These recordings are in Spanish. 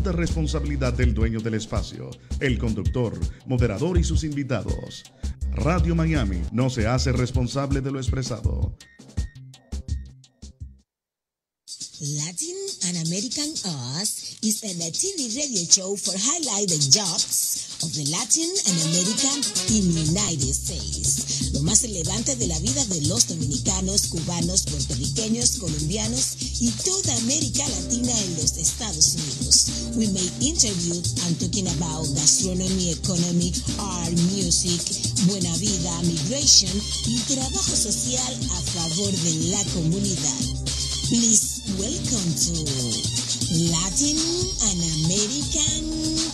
absoluta responsabilidad del dueño del espacio, el conductor, moderador y sus invitados. Radio Miami no se hace responsable de lo expresado. Latin and American Us is a TV radio show for highlight the jobs of the Latin and American in United States. Lo más relevante de la vida de los dominicanos, cubanos, puertorriqueños, colombianos y toda América Latina en los Estados Unidos. We make interviews and talking about gastronomy, economy, art, music, buena vida, migration y trabajo social a favor de la comunidad. Please welcome to Latin and American.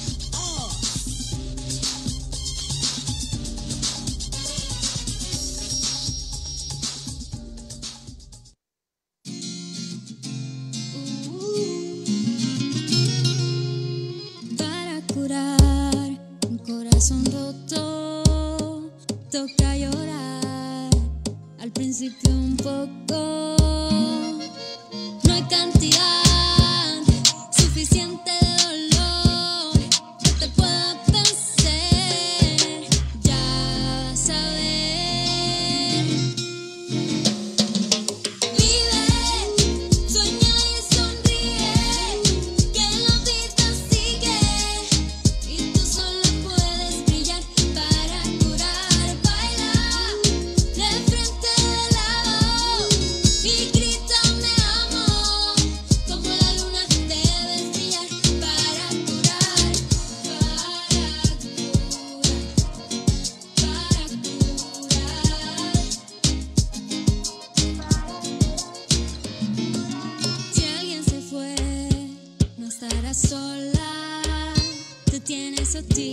The.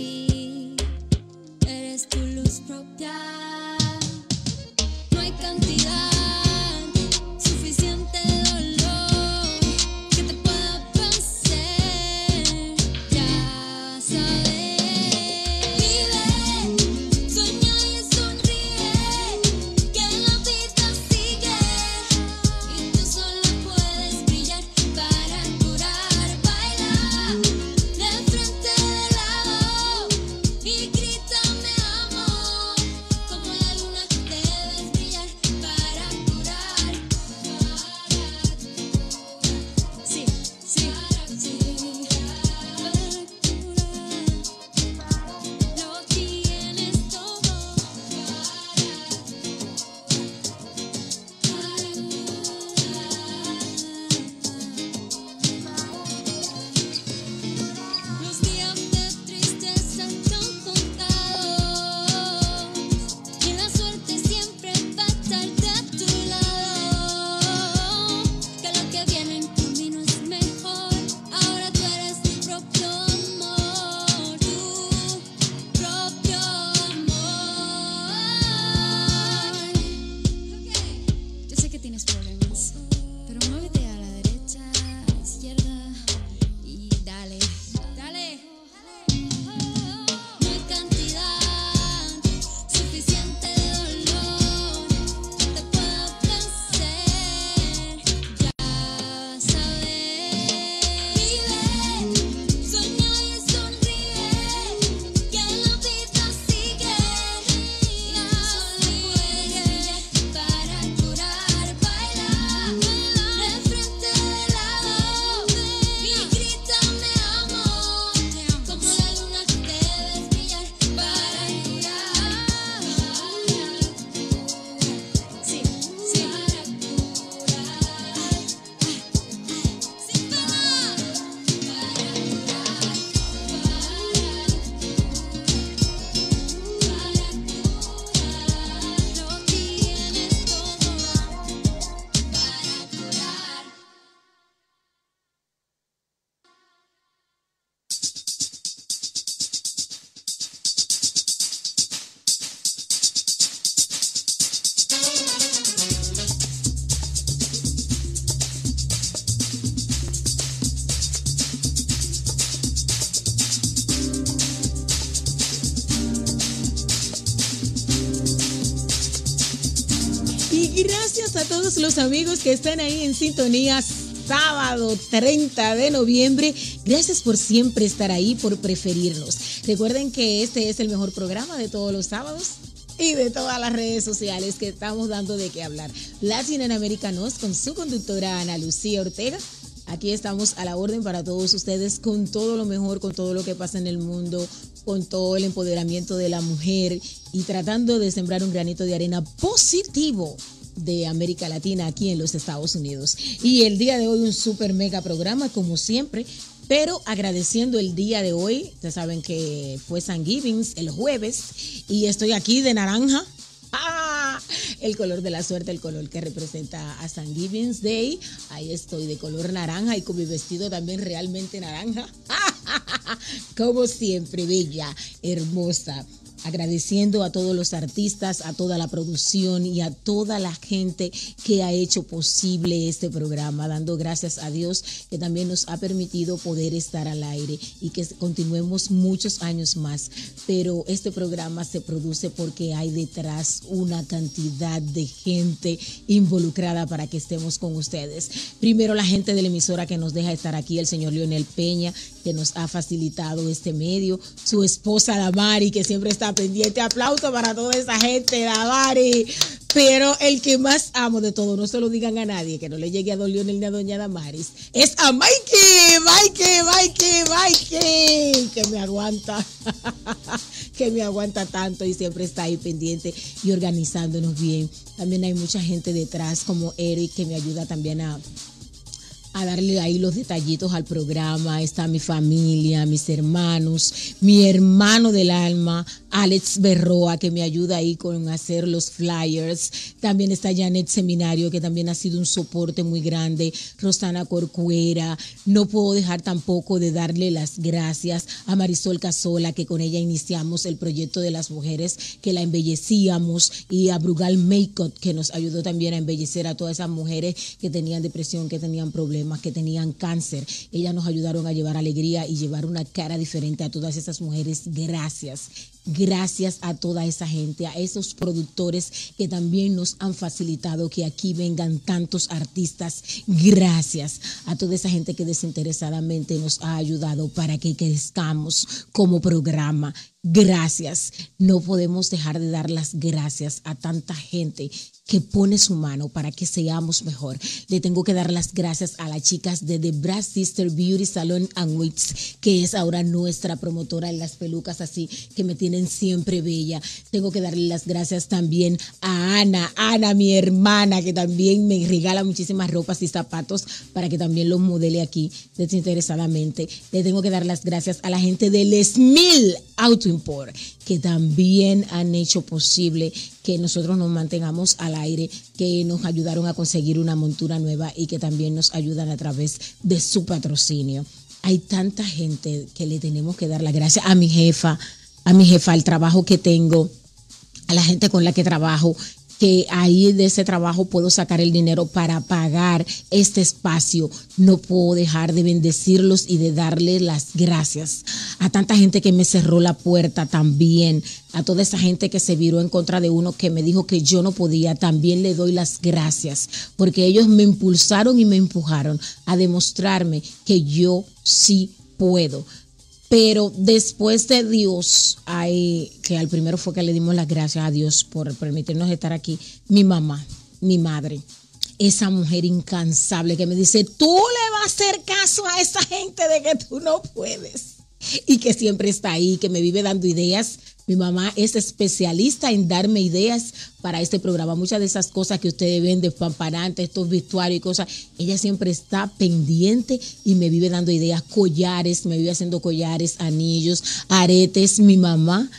los amigos que están ahí en sintonía sábado 30 de noviembre. Gracias por siempre estar ahí, por preferirnos. Recuerden que este es el mejor programa de todos los sábados y de todas las redes sociales que estamos dando de qué hablar. Latin en Americanos con su conductora Ana Lucía Ortega. Aquí estamos a la orden para todos ustedes con todo lo mejor, con todo lo que pasa en el mundo, con todo el empoderamiento de la mujer y tratando de sembrar un granito de arena positivo de América Latina aquí en los Estados Unidos. Y el día de hoy un super mega programa como siempre, pero agradeciendo el día de hoy, ustedes saben que fue San Givings el jueves y estoy aquí de naranja. El color de la suerte, el color que representa a San Givings Day. Ahí estoy de color naranja y con mi vestido también realmente naranja. Como siempre, bella, hermosa agradeciendo a todos los artistas, a toda la producción y a toda la gente que ha hecho posible este programa, dando gracias a Dios que también nos ha permitido poder estar al aire y que continuemos muchos años más. Pero este programa se produce porque hay detrás una cantidad de gente involucrada para que estemos con ustedes. Primero la gente de la emisora que nos deja estar aquí, el señor Leonel Peña, que nos ha facilitado este medio, su esposa Damari, que siempre está pendiente. Aplauso para toda esa gente, Davari. Pero el que más amo de todo, no se lo digan a nadie, que no le llegue a Don Leonel ni a Doña Damaris, es a Mikey, Mikey, Mikey, Mikey, que me aguanta, que me aguanta tanto y siempre está ahí pendiente y organizándonos bien. También hay mucha gente detrás, como Eric, que me ayuda también a a darle ahí los detallitos al programa. Está mi familia, mis hermanos, mi hermano del alma, Alex Berroa, que me ayuda ahí con hacer los flyers. También está Janet Seminario, que también ha sido un soporte muy grande. Rosana Corcuera. No puedo dejar tampoco de darle las gracias a Marisol Casola, que con ella iniciamos el proyecto de las mujeres, que la embellecíamos, y a Brugal Makeup, que nos ayudó también a embellecer a todas esas mujeres que tenían depresión, que tenían problemas que tenían cáncer. Ellas nos ayudaron a llevar alegría y llevar una cara diferente a todas esas mujeres. Gracias. Gracias a toda esa gente, a esos productores que también nos han facilitado que aquí vengan tantos artistas. Gracias a toda esa gente que desinteresadamente nos ha ayudado para que crezcamos como programa. Gracias. No podemos dejar de dar las gracias a tanta gente que pone su mano para que seamos mejor. Le tengo que dar las gracias a las chicas de The Brass Sister Beauty Salon and Wigs, que es ahora nuestra promotora en las pelucas, así que me tienen siempre bella. Tengo que darle las gracias también a Ana, Ana, mi hermana, que también me regala muchísimas ropas y zapatos para que también los modele aquí desinteresadamente. Le tengo que dar las gracias a la gente del Smil Auto Import, que también han hecho posible que nosotros nos mantengamos al aire, que nos ayudaron a conseguir una montura nueva y que también nos ayudan a través de su patrocinio. Hay tanta gente que le tenemos que dar las gracias a mi jefa, a mi jefa, al trabajo que tengo, a la gente con la que trabajo, que ahí de ese trabajo puedo sacar el dinero para pagar este espacio. No puedo dejar de bendecirlos y de darles las gracias a tanta gente que me cerró la puerta también, a toda esa gente que se viró en contra de uno que me dijo que yo no podía, también le doy las gracias, porque ellos me impulsaron y me empujaron a demostrarme que yo sí puedo. Pero después de Dios, hay, que al primero fue que le dimos las gracias a Dios por permitirnos estar aquí, mi mamá, mi madre, esa mujer incansable que me dice, tú le vas a hacer caso a esa gente de que tú no puedes. Y que siempre está ahí, que me vive dando ideas. Mi mamá es especialista en darme ideas para este programa. Muchas de esas cosas que ustedes ven de pamparante, estos vestuarios y cosas, ella siempre está pendiente y me vive dando ideas, collares, me vive haciendo collares, anillos, aretes. Mi mamá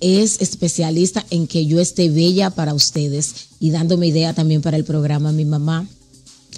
es especialista en que yo esté bella para ustedes y dándome idea también para el programa. Mi mamá,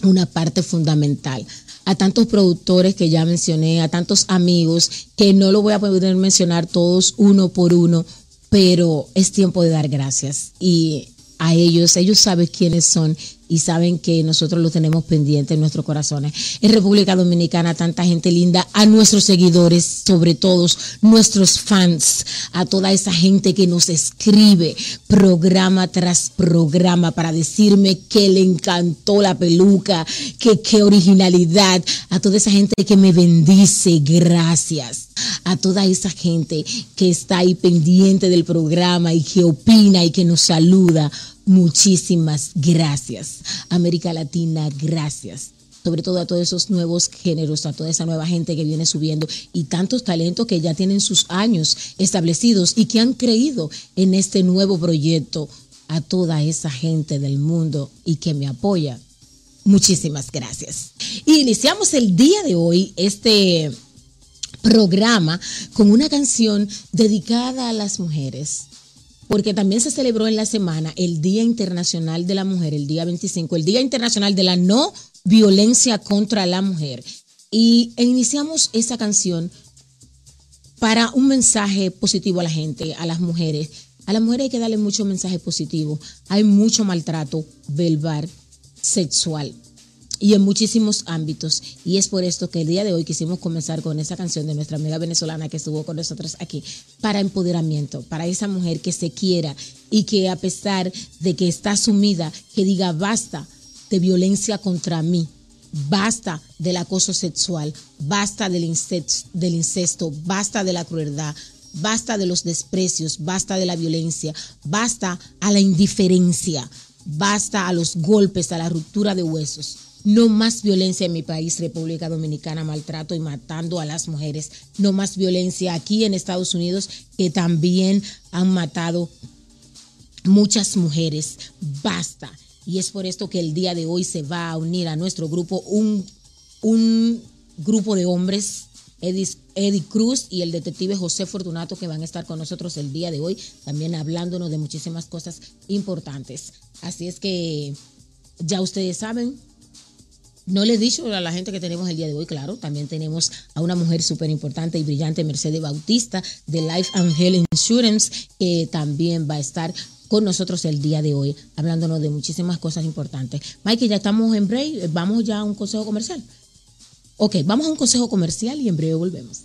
una parte fundamental a tantos productores que ya mencioné, a tantos amigos, que no lo voy a poder mencionar todos uno por uno, pero es tiempo de dar gracias. Y a ellos, ellos saben quiénes son y saben que nosotros lo tenemos pendiente en nuestros corazones. En República Dominicana, tanta gente linda, a nuestros seguidores, sobre todos nuestros fans, a toda esa gente que nos escribe programa tras programa para decirme que le encantó la peluca, que qué originalidad, a toda esa gente que me bendice, gracias. A toda esa gente que está ahí pendiente del programa y que opina y que nos saluda. Muchísimas gracias. América Latina, gracias. Sobre todo a todos esos nuevos géneros, a toda esa nueva gente que viene subiendo y tantos talentos que ya tienen sus años establecidos y que han creído en este nuevo proyecto. A toda esa gente del mundo y que me apoya. Muchísimas gracias. Y iniciamos el día de hoy este programa con una canción dedicada a las mujeres porque también se celebró en la semana el Día Internacional de la Mujer, el día 25, el Día Internacional de la No Violencia contra la Mujer. Y iniciamos esa canción para un mensaje positivo a la gente, a las mujeres. A las mujeres hay que darle mucho mensaje positivo. Hay mucho maltrato verbal, sexual y en muchísimos ámbitos. Y es por esto que el día de hoy quisimos comenzar con esa canción de nuestra amiga venezolana que estuvo con nosotros aquí, para empoderamiento, para esa mujer que se quiera y que a pesar de que está sumida, que diga basta de violencia contra mí, basta del acoso sexual, basta del incesto, del incesto, basta de la crueldad, basta de los desprecios, basta de la violencia, basta a la indiferencia, basta a los golpes, a la ruptura de huesos. No más violencia en mi país, República Dominicana, maltrato y matando a las mujeres. No más violencia aquí en Estados Unidos, que también han matado muchas mujeres. Basta. Y es por esto que el día de hoy se va a unir a nuestro grupo un, un grupo de hombres, Eddie, Eddie Cruz y el detective José Fortunato, que van a estar con nosotros el día de hoy, también hablándonos de muchísimas cosas importantes. Así es que ya ustedes saben, no le he dicho a la gente que tenemos el día de hoy, claro, también tenemos a una mujer súper importante y brillante, Mercedes Bautista, de Life and Health Insurance, que también va a estar con nosotros el día de hoy, hablándonos de muchísimas cosas importantes. Mike, ya estamos en break, vamos ya a un consejo comercial. Ok, vamos a un consejo comercial y en breve volvemos.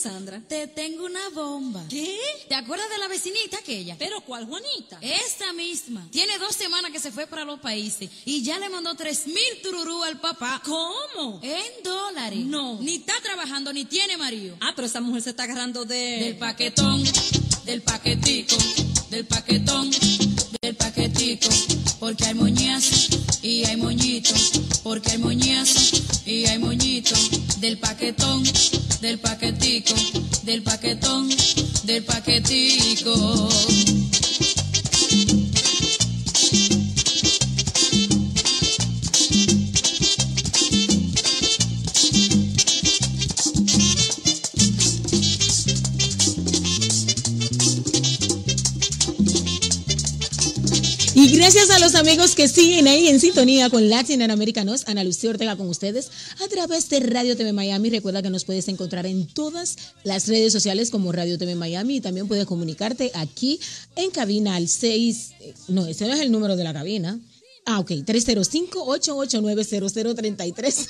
Cassandra. Te tengo una bomba. ¿Qué? ¿Te acuerdas de la vecinita aquella? ¿Pero cuál, Juanita? Esta misma. Tiene dos semanas que se fue para los países y ya le mandó tres mil tururú al papá. ¿Cómo? En dólares. No. Ni está trabajando, ni tiene marido. Ah, pero esa mujer se está agarrando de... Del paquetón, del paquetico, del paquetón, del paquetico. Porque hay moñazo y hay moñito. Porque hay moñazo y hay moñito. Del paquetón, del paquetico, del paquetón, del paquetico. Gracias a los amigos que siguen ahí en sintonía con Latin and Americanos, Ana Lucía Ortega con ustedes a través de Radio TV Miami. Recuerda que nos puedes encontrar en todas las redes sociales como Radio TV Miami y también puedes comunicarte aquí en cabina al 6, eh, no, ese no es el número de la cabina. Ah, ok, 305-889-0033.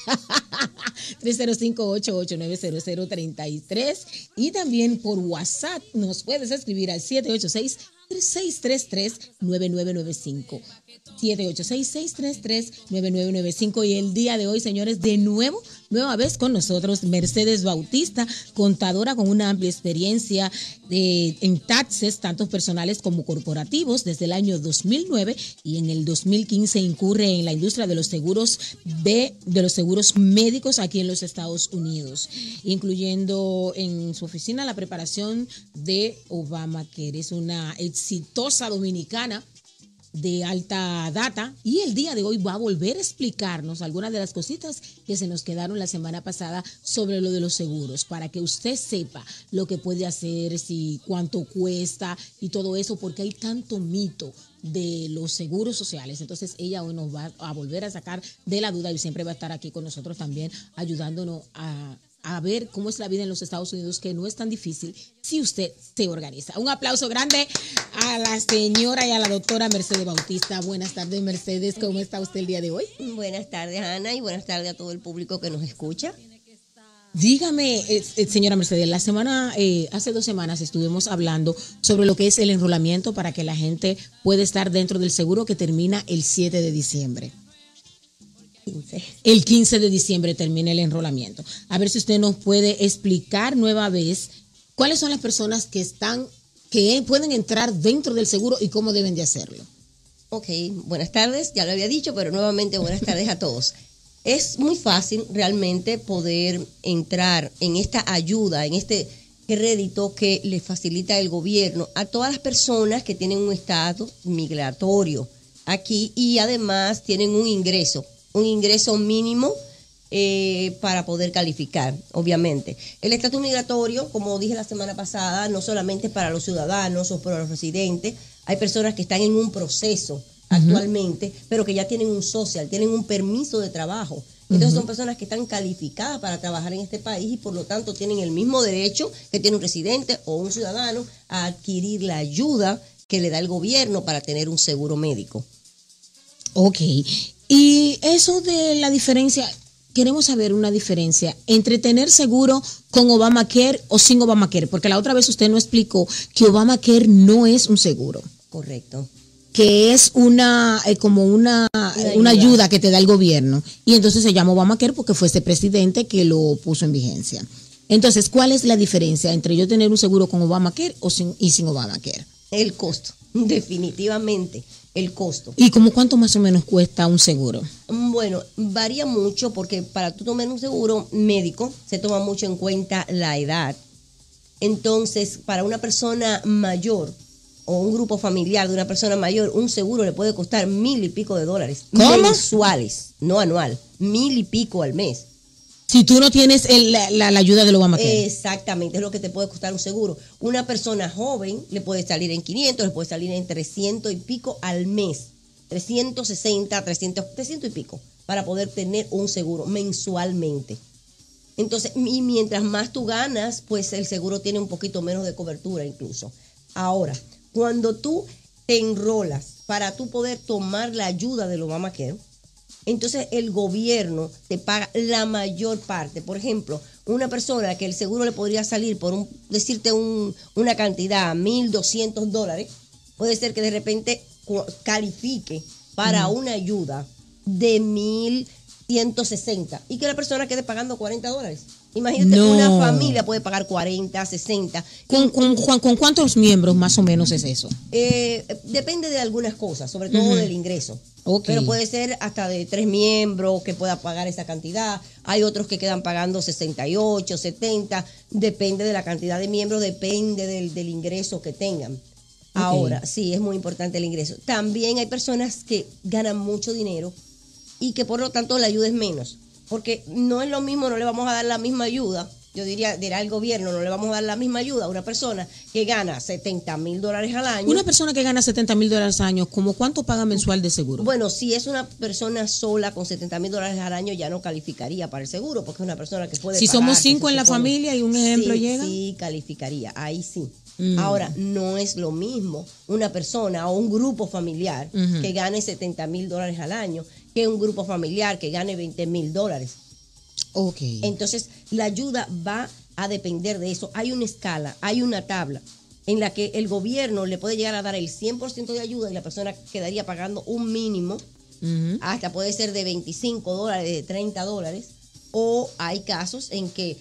305-889-0033. Y también por WhatsApp nos puedes escribir al 786 633-9995. 786-633-9995. Y el día de hoy, señores, de nuevo, nueva vez con nosotros, Mercedes Bautista, contadora con una amplia experiencia de- en taxes, tanto personales como corporativos, desde el año 2009 y en el 2015 incurre en la industria de los seguros de, de los seguros médicos aquí en los Estados Unidos, incluyendo en su oficina la preparación de Obamacare. Es una exitosa dominicana de alta data y el día de hoy va a volver a explicarnos algunas de las cositas que se nos quedaron la semana pasada sobre lo de los seguros para que usted sepa lo que puede hacer, si cuánto cuesta y todo eso porque hay tanto mito de los seguros sociales. Entonces ella hoy nos va a volver a sacar de la duda y siempre va a estar aquí con nosotros también ayudándonos a a ver cómo es la vida en los Estados Unidos, que no es tan difícil si usted se organiza. Un aplauso grande a la señora y a la doctora Mercedes Bautista. Buenas tardes, Mercedes. ¿Cómo está usted el día de hoy? Buenas tardes, Ana, y buenas tardes a todo el público que nos escucha. Dígame, eh, eh, señora Mercedes, la semana, eh, hace dos semanas estuvimos hablando sobre lo que es el enrolamiento para que la gente pueda estar dentro del seguro que termina el 7 de diciembre. 15. El 15 de diciembre termina el enrolamiento. A ver si usted nos puede explicar nueva vez cuáles son las personas que están, que pueden entrar dentro del seguro y cómo deben de hacerlo. Ok, buenas tardes, ya lo había dicho, pero nuevamente buenas tardes a todos. Es muy fácil realmente poder entrar en esta ayuda, en este crédito que le facilita el gobierno a todas las personas que tienen un estatus migratorio aquí y además tienen un ingreso, un ingreso mínimo eh, para poder calificar, obviamente. El estatus migratorio, como dije la semana pasada, no solamente para los ciudadanos o para los residentes, hay personas que están en un proceso actualmente, pero que ya tienen un social, tienen un permiso de trabajo. Entonces son personas que están calificadas para trabajar en este país y por lo tanto tienen el mismo derecho que tiene un residente o un ciudadano a adquirir la ayuda que le da el gobierno para tener un seguro médico. Ok. Y eso de la diferencia, queremos saber una diferencia entre tener seguro con Obamacare o sin Obamacare, porque la otra vez usted nos explicó que Obamacare no es un seguro. Correcto. que es una eh, como una, una ayuda. ayuda. que te da el gobierno y entonces se llama Obamacare porque fue ese presidente que lo puso en vigencia. Entonces, ¿cuál es la diferencia entre yo tener un seguro con Obamacare o sin, y sin Obamacare? El costo, definitivamente, el costo. ¿Y como cuánto más o menos cuesta un seguro? Bueno, varía mucho porque para tú tomar un seguro médico se toma mucho en cuenta la edad. Entonces, para una persona mayor o un grupo familiar de una persona mayor, un seguro le puede costar mil y pico de dólares ¿Cómo? mensuales, no anual, mil y pico al mes. Si tú no tienes la- la ayuda del Obamacare. Exactamente, es lo que te puede costar un seguro. Una persona joven le puede salir en 500, le puede salir en 300 y pico al mes. 360, 300, 300 y pico para poder tener un seguro mensualmente. Entonces, y mientras más tú ganas, pues el seguro tiene un poquito menos de cobertura incluso. Ahora, cuando tú te enrolas para tú poder tomar la ayuda del Obamacare, entonces el gobierno te paga la mayor parte. Por ejemplo, una persona que el seguro le podría salir por un, decirte un- una cantidad, 1.200 dólares, puede ser que de repente califique para una ayuda de 1.160 y que la persona quede pagando 40 dólares. Imagínate, No. una familia puede pagar 40, 60. ¿Con, con, Juan, ¿Con cuántos miembros más o menos es eso? Eh, depende de algunas cosas, sobre todo del ingreso. Pero puede ser hasta de tres miembros que pueda pagar esa cantidad. Hay otros que quedan pagando 68, 70. Depende de la cantidad de miembros, depende del, del ingreso que tengan. Ahora, sí, es muy importante el ingreso. También hay personas que ganan mucho dinero y que por lo tanto la ayuda es menos. Porque no es lo mismo, no le vamos a dar la misma ayuda. Yo diría, dirá el gobierno, no le vamos a dar la misma ayuda a una persona que gana 70 mil dólares al año. Una persona que gana 70 mil dólares al año, ¿cómo cuánto paga mensual de seguro? Bueno, si es una persona sola con 70 mil dólares al año, ya no calificaría para el seguro, porque es una persona que puede. Si somos cinco en la familia y un ejemplo Sí, llega. Sí, calificaría, ahí sí. Mm. Ahora, no es lo mismo una persona o un grupo familiar que gane 70 mil dólares al año que un grupo familiar que gane 20 mil dólares. ok. Entonces, la ayuda va a depender de eso. Hay una escala, hay una tabla en la que el gobierno le puede llegar a dar el 100% de ayuda y la persona quedaría pagando un mínimo hasta puede ser de 25 dólares, de 30 dólares, o hay casos en que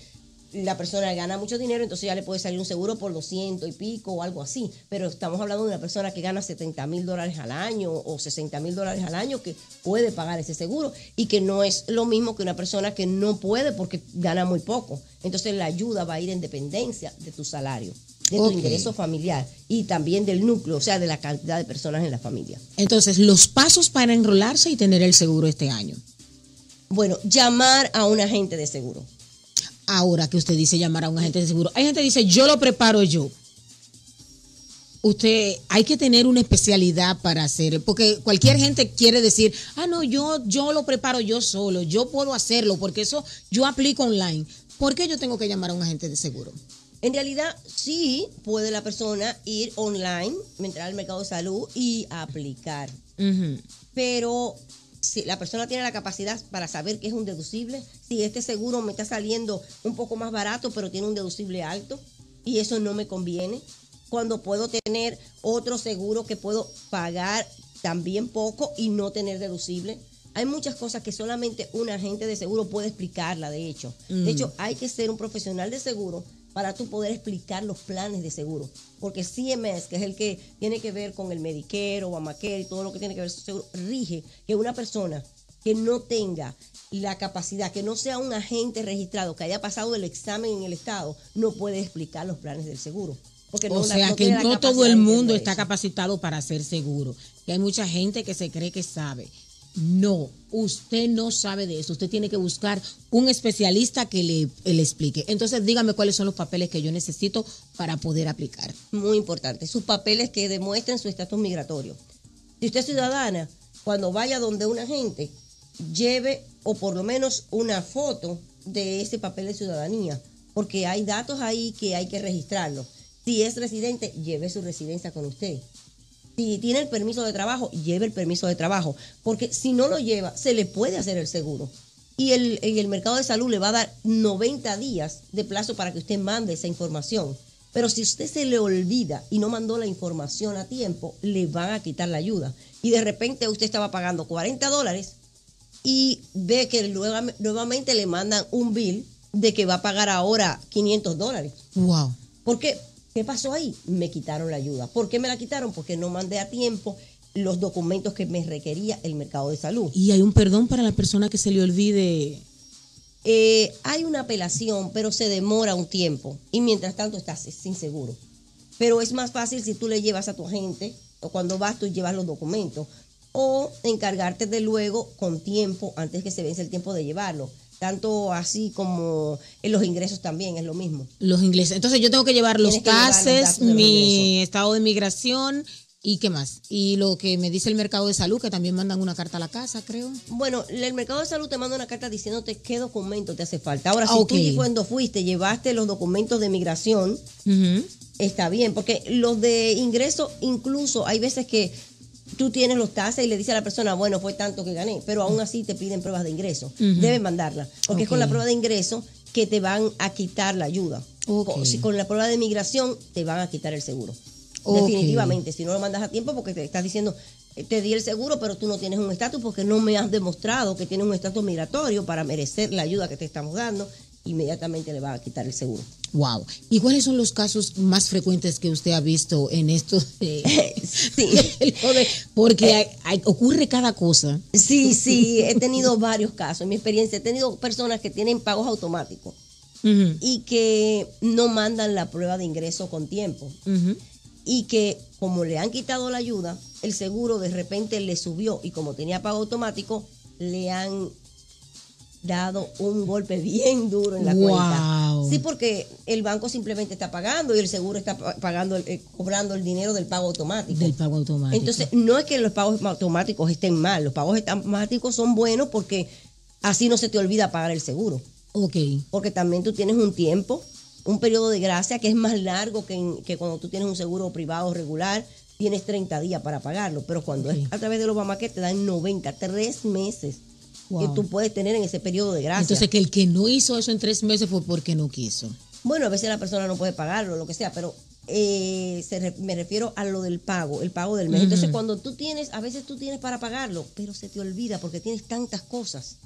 la persona gana mucho dinero, entonces ya le puede salir un seguro por 200 y pico o algo así, pero estamos hablando de una persona que gana 70 mil dólares al año o 60 mil dólares al año que puede pagar ese seguro y que no es lo mismo que una persona que no puede porque gana muy poco. Entonces la ayuda va a ir en dependencia de tu salario, de tu ingreso familiar y también del núcleo, o sea, de la cantidad de personas en la familia. Entonces, los pasos para enrolarse y tener el seguro este año. Bueno, llamar a un agente de seguro. Ahora que usted dice llamar a un agente de seguro, hay gente que dice, yo lo preparo yo. Usted, hay que tener una especialidad para hacer, porque cualquier gente quiere decir, ah, no, yo, yo lo preparo yo solo, yo puedo hacerlo, porque eso yo aplico online. ¿Por qué yo tengo que llamar a un agente de seguro? En realidad, sí puede la persona ir online, entrar al mercado de salud y aplicar. Pero si la persona tiene la capacidad para saber que es un deducible, si este seguro me está saliendo un poco más barato, pero tiene un deducible alto, y eso no me conviene, cuando puedo tener otro seguro que puedo pagar también poco y no tener deducible. Hay muchas cosas que solamente un agente de seguro puede explicarla, de hecho. De hecho, hay que ser un profesional de seguro para tú poder explicar los planes de seguro. Porque CMS, que es el que tiene que ver con el Medicare, Obamacare y todo lo que tiene que ver con seguro, rige que una persona que no tenga la capacidad, que no sea un agente registrado, que haya pasado el examen en el Estado, no puede explicar los planes del seguro. Porque o no sea no que no todo el mundo está capacitado para ser seguro. Que hay mucha gente que se cree que sabe. No, usted no sabe de eso. Usted tiene que buscar un especialista que le, le explique. Entonces, dígame cuáles son los papeles que yo necesito para poder aplicar. muy importante, sus papeles que demuestren su estatus migratorio. Si usted es ciudadana, cuando vaya donde un agente, lleve o por lo menos una foto de ese papel de ciudadanía, porque hay datos ahí que hay que registrarlos. Si es residente, lleve su residencia con usted. Si tiene el permiso de trabajo, lleve el permiso de trabajo, porque si no lo lleva, se le puede hacer el seguro. Y el, y el mercado de salud le va a dar 90 días de plazo para que usted mande esa información. Pero si usted se le olvida y no mandó la información a tiempo, le van a quitar la ayuda. Y de repente usted estaba pagando 40 dólares y ve que nuevamente le mandan un bill de que va a pagar ahora 500 dólares. Wow. ¿Por qué? ¿Qué pasó ahí? Me quitaron la ayuda. ¿Por qué me la quitaron? Porque no mandé a tiempo los documentos que me requería el mercado de salud. Y hay un perdón para la persona que se le olvide. Eh, hay una apelación, pero se demora un tiempo y mientras tanto estás sin seguro. Pero es más fácil si tú le llevas a tu agente o cuando vas tú llevas los documentos o encargarte de luego con tiempo antes que se vence el tiempo de llevarlo. Tanto así como en los ingresos también es lo mismo. Los ingleses. Entonces yo tengo que llevar los Tienes los mi ingresos. estado de migración y qué más. Y lo que me dice el mercado de salud, que también mandan una carta a la casa, creo. Bueno, el mercado de salud te manda una carta diciéndote qué documento te hace falta. Ahora, si Ah, ok. tú cuando fuiste llevaste los documentos de migración, está bien, porque los de ingreso, incluso hay veces que tú tienes los tases y le dices a la persona, bueno, fue tanto que gané, pero aún así te piden pruebas de ingreso. Deben mandarla, porque es con la prueba de ingreso que te van a quitar la ayuda. Ok. O si con la prueba de migración te van a quitar el seguro. Definitivamente, si no lo mandas a tiempo porque te estás diciendo, eh, te di el seguro, pero tú no tienes un estatus porque no me has demostrado que tienes un estatus migratorio para merecer la ayuda que te estamos dando, inmediatamente le van a quitar el seguro. Wow. ¿Y cuáles son los casos más frecuentes que usted ha visto en esto? de- Sí. de- Porque hay- hay- ocurre cada cosa. Sí, sí, he tenido varios casos. En mi experiencia, he tenido personas que tienen pagos automáticos y que no mandan la prueba de ingreso con tiempo. Y que como le han quitado la ayuda, el seguro de repente le subió y como tenía pago automático, le han dado un golpe bien duro en la Wow. cuenta. Sí, porque el banco simplemente está pagando y el seguro está pa- pagando, eh, cobrando el dinero del pago automático. Del pago automático. Entonces, no es que los pagos automáticos estén mal, los pagos automáticos son buenos porque así no se te olvida pagar el seguro. ok. Porque también tú tienes un tiempo, un periodo de gracia que es más largo que, en- que cuando tú tienes un seguro privado regular, tienes 30 días para pagarlo, pero cuando es a través del Obamacare te dan 90, tres meses Wow. que tú puedes tener en ese periodo de gracia. Entonces, que el que no hizo eso en tres meses fue porque no quiso. Bueno, a veces la persona no puede pagarlo, lo que sea, pero eh, se re- me refiero a lo del pago, el pago del mes. Entonces, cuando tú tienes, a veces tú tienes para pagarlo, pero se te olvida porque tienes tantas cosas,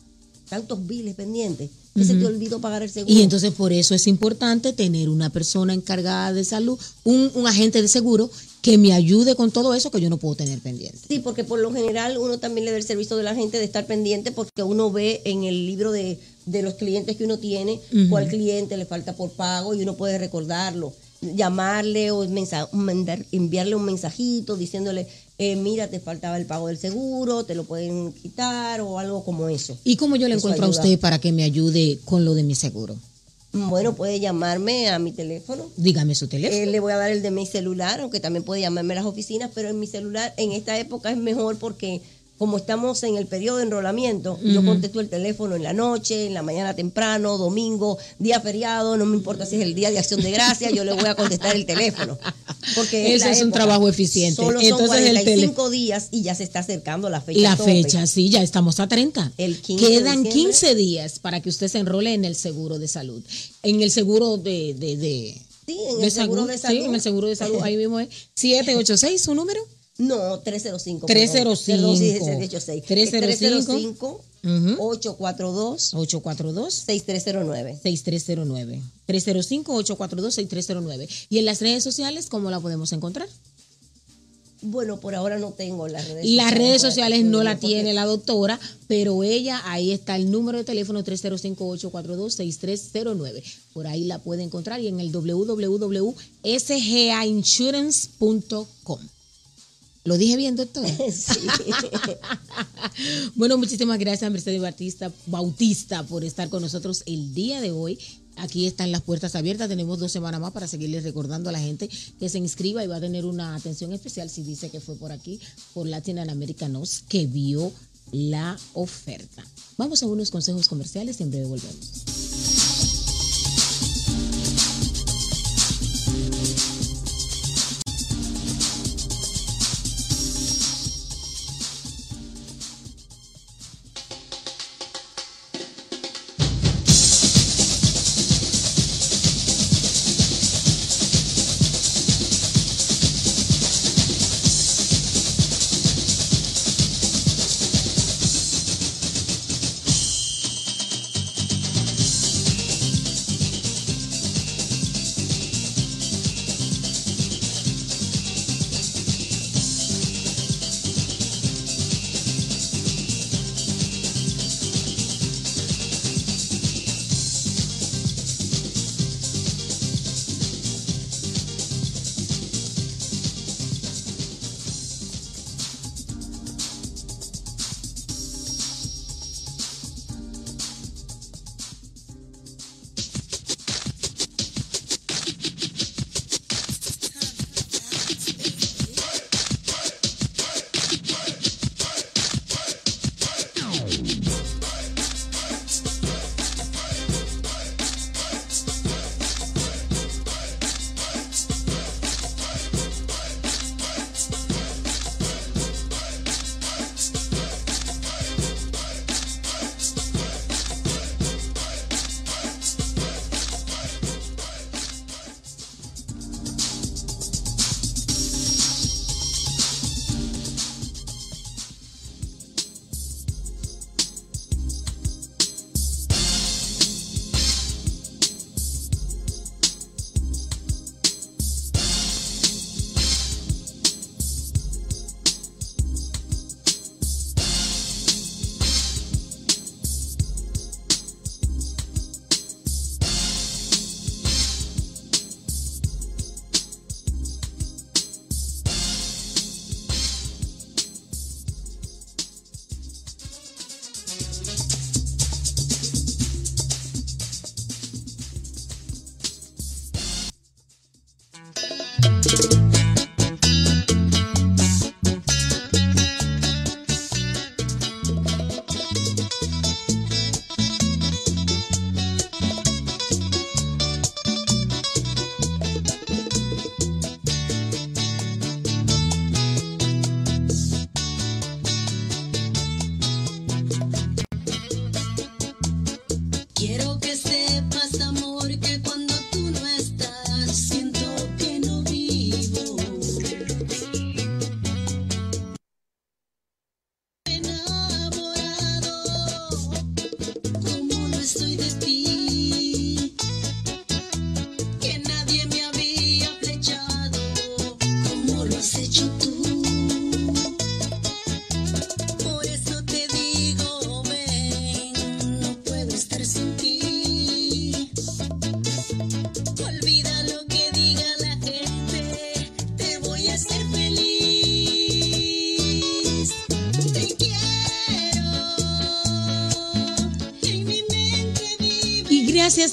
tantos biles pendientes, que se te olvidó pagar el seguro. Y entonces por eso es importante tener una persona encargada de salud, un, un agente de seguro que me ayude con todo eso que yo no puedo tener pendiente. Sí, porque por lo general uno también le da el servicio de la gente de estar pendiente porque uno ve en el libro de, de los clientes que uno tiene cuál cliente le falta por pago y uno puede recordarlo, llamarle o mensa- mandar, enviarle un mensajito diciéndole, eh, mira, te faltaba el pago del seguro, te lo pueden quitar o algo como eso. ¿Y cómo yo le Eso encuentro a usted para que me ayude con lo de mi seguro? Bueno, puede llamarme a mi teléfono. Dígame su teléfono. Eh, le voy a dar el de mi celular, aunque también puede llamarme a las oficinas, pero en mi celular en esta época es mejor porque como estamos en el periodo de enrolamiento, yo contesto el teléfono en la noche, en la mañana temprano, domingo, día feriado, no me importa si es el día de acción de gracia, yo le voy a contestar el teléfono. Porque la es un trabajo eficiente. Solo son Entonces, el 45 días y ya se está acercando la fecha. La tope. fecha, sí, ya estamos a 30. El 15 de Quedan diciembre. 15 días para que usted se enrole en el seguro de salud. En el seguro de... de, de Sí, en el seguro de Sí, salud. en el seguro de salud. Ahí mismo es 786, su número. No, 305. 305. Perdón, sí, ese es el 86. 305. 305 842 842 6309. 6309. 305-842-6309. ¿Y en las redes sociales cómo la podemos encontrar? Bueno, por ahora no tengo las redes Las redes sociales no la tiene la doctora, pero ella, ahí está el número de teléfono 305-842-6309. Por ahí la puede encontrar y en el www.sgainsurance.com. ¿Lo dije bien, doctora? Sí. Bueno, muchísimas gracias, Mercedes Bautista, Bautista, por estar con nosotros el día de hoy. Aquí están las puertas abiertas. Tenemos dos semanas más para seguirles recordando a la gente que se inscriba y va a tener una atención especial si dice que fue por aquí, por Latin Americanos, que vio la oferta. Vamos a unos consejos comerciales y en breve volvemos.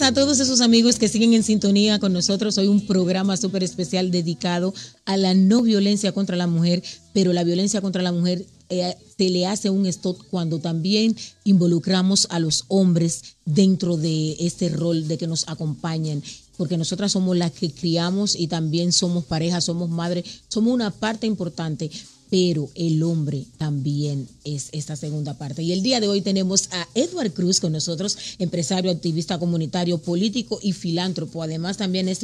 A todos esos amigos que siguen en sintonía con nosotros. Hoy un programa súper especial dedicado a la no violencia contra la mujer, pero la violencia contra la mujer eh, se le hace un stop cuando también involucramos a los hombres dentro de este rol de que nos acompañen. Porque nosotras somos las que criamos y también somos pareja, somos madre, somos una parte importante pero el hombre también es esta segunda parte. Y el día de hoy tenemos a Edward Cruz con nosotros, empresario, activista comunitario, político y filántropo. Además también es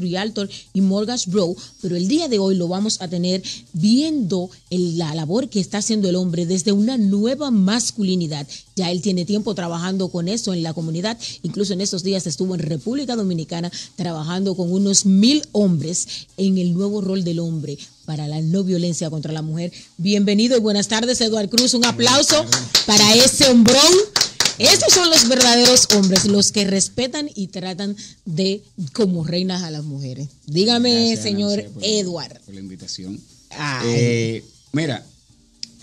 y mortgage bro. Pero el día de hoy lo vamos a tener viendo la labor que está haciendo el hombre desde una nueva masculinidad. Ya él tiene tiempo trabajando con eso en la comunidad. Incluso en estos días estuvo en República Dominicana trabajando con unos mil hombres en el nuevo rol del hombre para la no violencia contra la mujer. Bienvenido y buenas tardes, Eduard Cruz. Un aplauso para ese hombrón. Estos son los verdaderos hombres, los que respetan y tratan de como reinas a las mujeres. Dígame, Gracias, señor Nancy, por- la invitación. Eh, mira,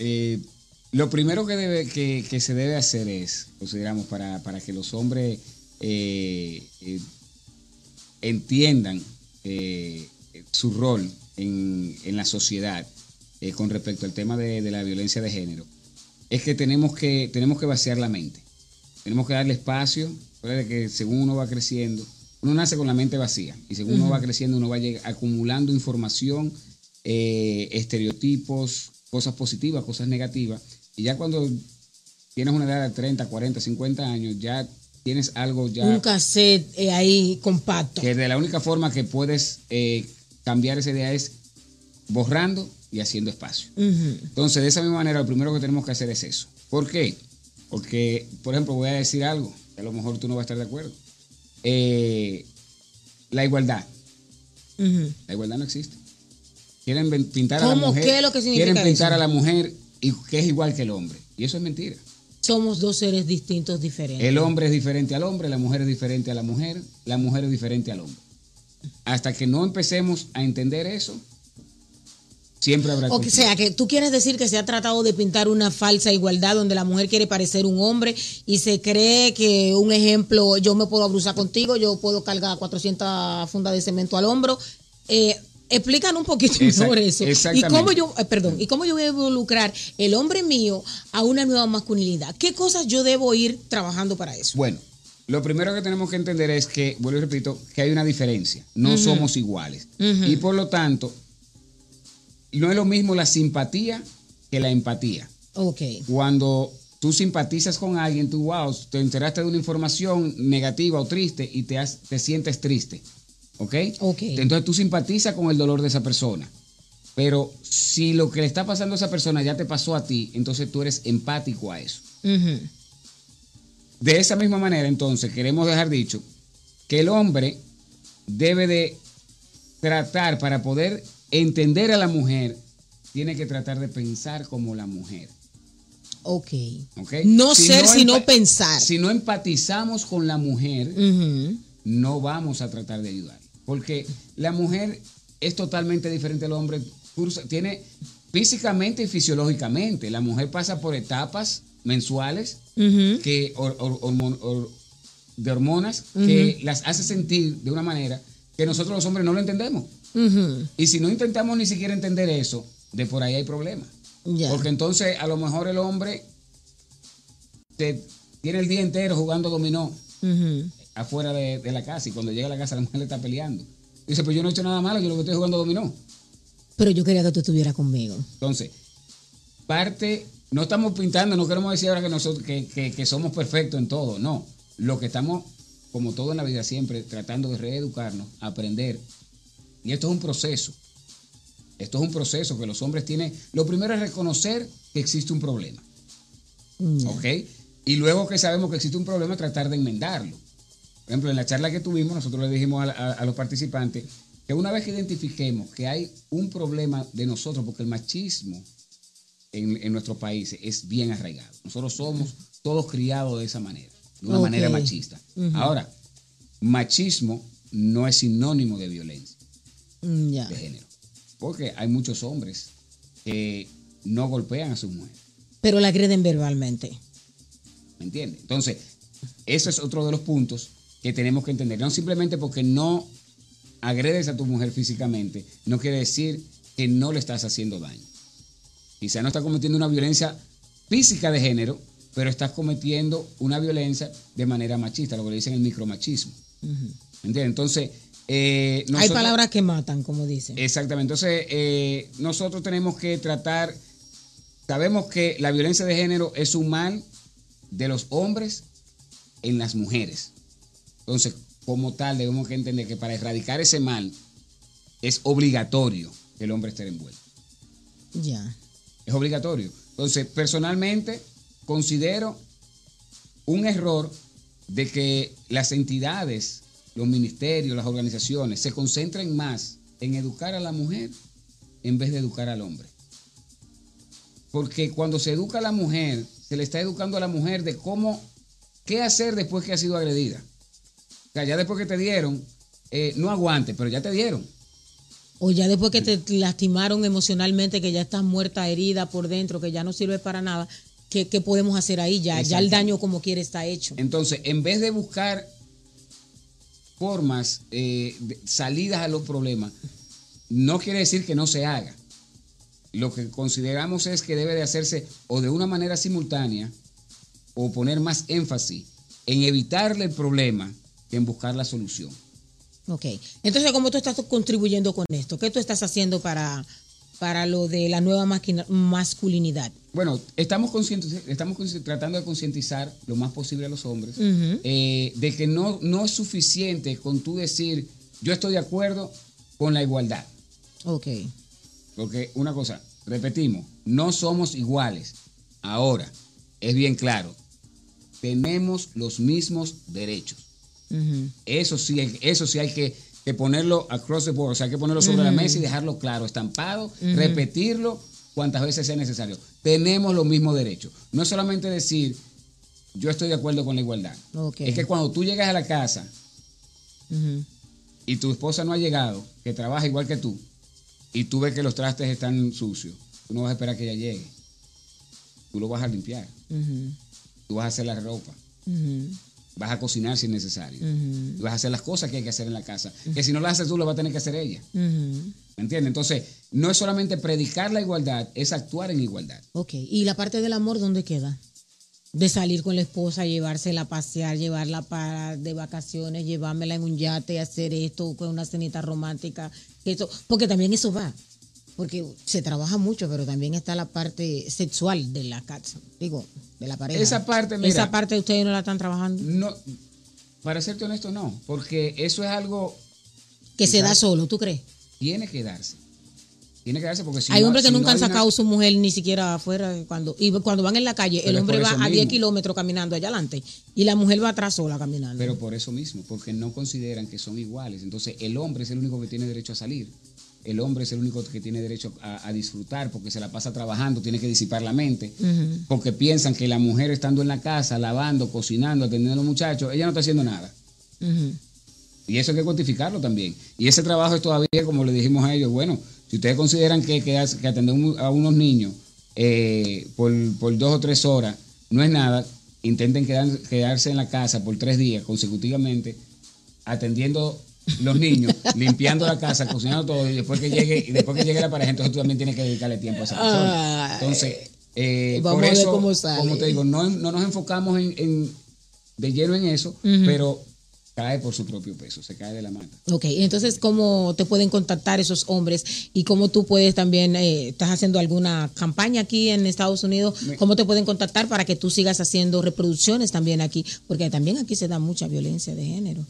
eh, lo primero que, debe, que, que se debe hacer es, consideramos, para, para que los hombres eh, eh, entiendan eh, su rol en, en la sociedad eh, con respecto al tema de, de la violencia de género, es que tenemos que, tenemos que vaciar la mente. Tenemos que darle espacio, de que según uno va creciendo, uno nace con la mente vacía y según uno va creciendo uno va acumulando información, eh, estereotipos, cosas positivas, cosas negativas y ya cuando tienes una edad de 30, 40, 50 años ya tienes algo ya Un cassette eh, ahí compacto. que de la única forma que puedes eh, cambiar esa idea es borrando y haciendo espacio. Entonces, de esa misma manera, lo primero que tenemos que hacer es eso. ¿Por qué? Porque, por ejemplo, voy a decir algo, que a lo mejor tú no vas a estar de acuerdo. Eh, la igualdad. La igualdad no existe. Quieren pintar a la ¿Cómo? mujer. ¿Qué es lo que significa Quieren pintar eso? a la mujer y que es igual que el hombre. Y eso es mentira. Somos dos seres distintos, diferentes. El hombre es diferente al hombre, la mujer es diferente a la mujer, la mujer es diferente al hombre. Hasta que no empecemos a entender eso, siempre habrá O sea, que tú quieres decir que se ha tratado de pintar una falsa igualdad donde la mujer quiere parecer un hombre y se cree que, un ejemplo, yo me puedo abusar contigo, yo puedo cargar 400 fundas de cemento al hombro. Eh, explícanos un poquito Exact- eso. Y exactamente. cómo yo, eh, perdón, y cómo yo voy a involucrar el hombre mío a una nueva masculinidad. ¿Qué cosas yo debo ir trabajando para eso? Bueno, lo primero que tenemos que entender es que, vuelvo y repito, que hay una diferencia. No somos iguales. Y por lo tanto, no es lo mismo la simpatía que la empatía. Ok. Cuando tú simpatizas con alguien, tú, wow, te enteraste de una información negativa o triste y te, has- te sientes triste. ¿Ok? Ok. Entonces tú simpatizas con el dolor de esa persona. Pero si lo que le está pasando a esa persona ya te pasó a ti, entonces tú eres empático a eso. Ujú. De esa misma manera, entonces, queremos dejar dicho que el hombre debe de tratar, para poder entender a la mujer, tiene que tratar de pensar como la mujer. Ok. ¿ok? No ser, sino empa- pensar. Si no empatizamos con la mujer, no vamos a tratar de ayudar. Porque la mujer es totalmente diferente al hombre. Tiene físicamente y fisiológicamente. La mujer pasa por etapas mensuales que, de hormonas que las hace sentir de una manera que nosotros los hombres no lo entendemos. Y si no intentamos ni siquiera entender eso, de por ahí hay problemas. Porque entonces a lo mejor el hombre te, tiene el día entero jugando dominó afuera de, de la casa y cuando llega a la casa la mujer le está peleando. Dice, pues yo no he hecho nada malo, yo lo que estoy jugando dominó. Pero yo quería que tú estuvieras conmigo. Entonces, parte, no estamos pintando, no queremos decir ahora que nosotros que, que- que somos perfectos en todo, no. Lo que estamos, como todo en la vida siempre, tratando de reeducarnos, aprender. Y esto es un proceso. Esto es un proceso que los hombres tienen. Lo primero es reconocer que existe un problema. Ya. ¿Ok? Y luego que sabemos que existe un problema, tratar de enmendarlo. Por ejemplo, en la charla que tuvimos, nosotros le dijimos a, a- a los participantes que una vez que identifiquemos que hay un problema de nosotros, porque el machismo en, en nuestros países es bien arraigado. Nosotros somos todos criados de esa manera, de una manera machista. Ahora, machismo no es sinónimo de violencia Mm, de género, porque hay muchos hombres que no golpean a sus mujeres. Pero la agreden verbalmente. ¿Me entiendes? Entonces, eso es otro de los puntos que tenemos que entender. No simplemente porque no agredes a tu mujer físicamente, no quiere decir que no le estás haciendo daño. Quizá no estás cometiendo una violencia física de género, pero estás cometiendo una violencia de manera machista, lo que le dicen el micromachismo. ¿Me entiendes? Entonces, eh, Hay palabras que matan, como dicen. Exactamente. Entonces, eh, nosotros tenemos que tratar, sabemos que la violencia de género es un mal de los hombres en las mujeres. Entonces, como tal, debemos que entender que para erradicar ese mal es obligatorio que el hombre esté envuelto. Ya. Es obligatorio. Entonces, personalmente, considero un error de que las entidades, los ministerios, las organizaciones se concentren más en educar a la mujer en vez de educar al hombre. Porque cuando se educa a la mujer, se le está educando a la mujer de cómo, qué hacer después que ha sido agredida. O sea, ya después que te dieron, eh, no aguante, pero ya te dieron. O ya después que te lastimaron emocionalmente, que ya estás muerta, herida por dentro, que ya no sirve para nada, ¿qué, qué podemos hacer ahí? Ya, ya el daño como quiere está hecho. Entonces, en vez de buscar formas, eh, salidas a los problemas, no quiere decir que no se haga. Lo que consideramos es que debe de hacerse o de una manera simultánea o poner más énfasis en evitarle el problema que en buscar la solución. Ok. Entonces, ¿cómo tú estás contribuyendo con esto? ¿Qué tú estás haciendo para, para lo de la nueva máquina- masculinidad? Bueno, estamos, estamos tratando de concientizar lo más posible a los hombres eh, de que no, no es suficiente con tú decir yo estoy de acuerdo con la igualdad. Ok. Porque una cosa, repetimos, no somos iguales. Ahora, es bien claro, tenemos los mismos derechos. Eso sí, eso sí hay que, que ponerlo across the board, o sea, hay que ponerlo sobre la mesa y dejarlo claro, estampado, repetirlo cuantas veces sea necesario. Tenemos los mismos derechos. No es solamente decir, yo estoy de acuerdo con la igualdad. Es que cuando tú llegas a la casa y tu esposa no ha llegado, que trabaja igual que tú, y tú ves que los trastes están sucios, tú no vas a esperar que ella llegue. Tú lo vas a limpiar, tú vas a hacer la ropa. Vas a cocinar si es necesario, vas a hacer las cosas que hay que hacer en la casa, que si no las haces tú, lo va a tener que hacer ella. Ujú. ¿Me entiendes? Entonces, no es solamente predicar la igualdad, es actuar en igualdad. Ok. ¿Y la parte del amor dónde queda? De salir con la esposa, llevársela a pasear, llevarla para de vacaciones, llevármela en un yate, hacer esto, con una cenita romántica, eso, porque también eso va. Porque se trabaja mucho, pero también está la parte sexual de la casa, digo, de la pareja. Esa parte, mira. Esa parte ustedes no la están trabajando. No, para serte honesto, no, porque eso es algo Que se da solo, ¿tú crees? tiene que darse. Tiene que darse porque si hay no- hombres que si no nunca han una- sacado su mujer ni siquiera afuera cuando y cuando van en la calle Pero el hombre va a 10 mismo. kilómetros caminando allá adelante y la mujer va atrás sola caminando. Pero por eso mismo, porque no consideran que son iguales. Entonces, el hombre es el único que tiene derecho a salir. El hombre es el único que tiene derecho a, a disfrutar porque se la pasa trabajando, tiene que disipar la mente. Porque piensan que la mujer estando en la casa, lavando, cocinando, atendiendo a los muchachos, ella no está haciendo nada. Y eso hay que cuantificarlo también. Y ese trabajo es todavía, como le dijimos a ellos, bueno, si ustedes consideran que, que, que atender a unos niños eh, por, por dos o tres horas no es nada, intenten quedar- quedarse en la casa por tres días consecutivamente atendiendo los niños, limpiando la casa, cocinando todo, y después que llegue, y después que llegue la pareja, entonces tú también tienes que dedicarle tiempo a esa persona. Entonces, eh, Vamos por a ver eso, cómo sale. como te digo, no, no nos enfocamos en, en- de lleno en eso, pero cae por su propio peso, se cae de la mata. Ok, entonces, ¿cómo te pueden contactar esos hombres? Y cómo tú puedes también, eh, estás haciendo alguna campaña aquí en Estados Unidos, ¿cómo te pueden contactar para que tú sigas haciendo reproducciones también aquí? Porque también aquí se da mucha violencia de género.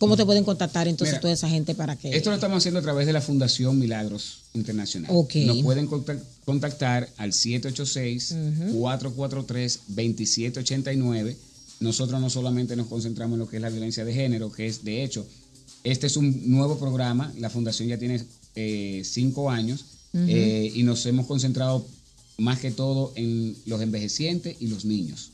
¿Cómo te pueden contactar entonces Mira, toda esa gente para que... Esto lo estamos haciendo a través de la Fundación Milagros Internacional. Ok. Nos pueden contac- contactar al 786-443-2789. Nosotros no solamente nos concentramos en lo que es la violencia de género, que es de hecho, este es un nuevo programa, la Fundación ya tiene eh, cinco años eh, y nos hemos concentrado más que todo en los envejecientes y los niños.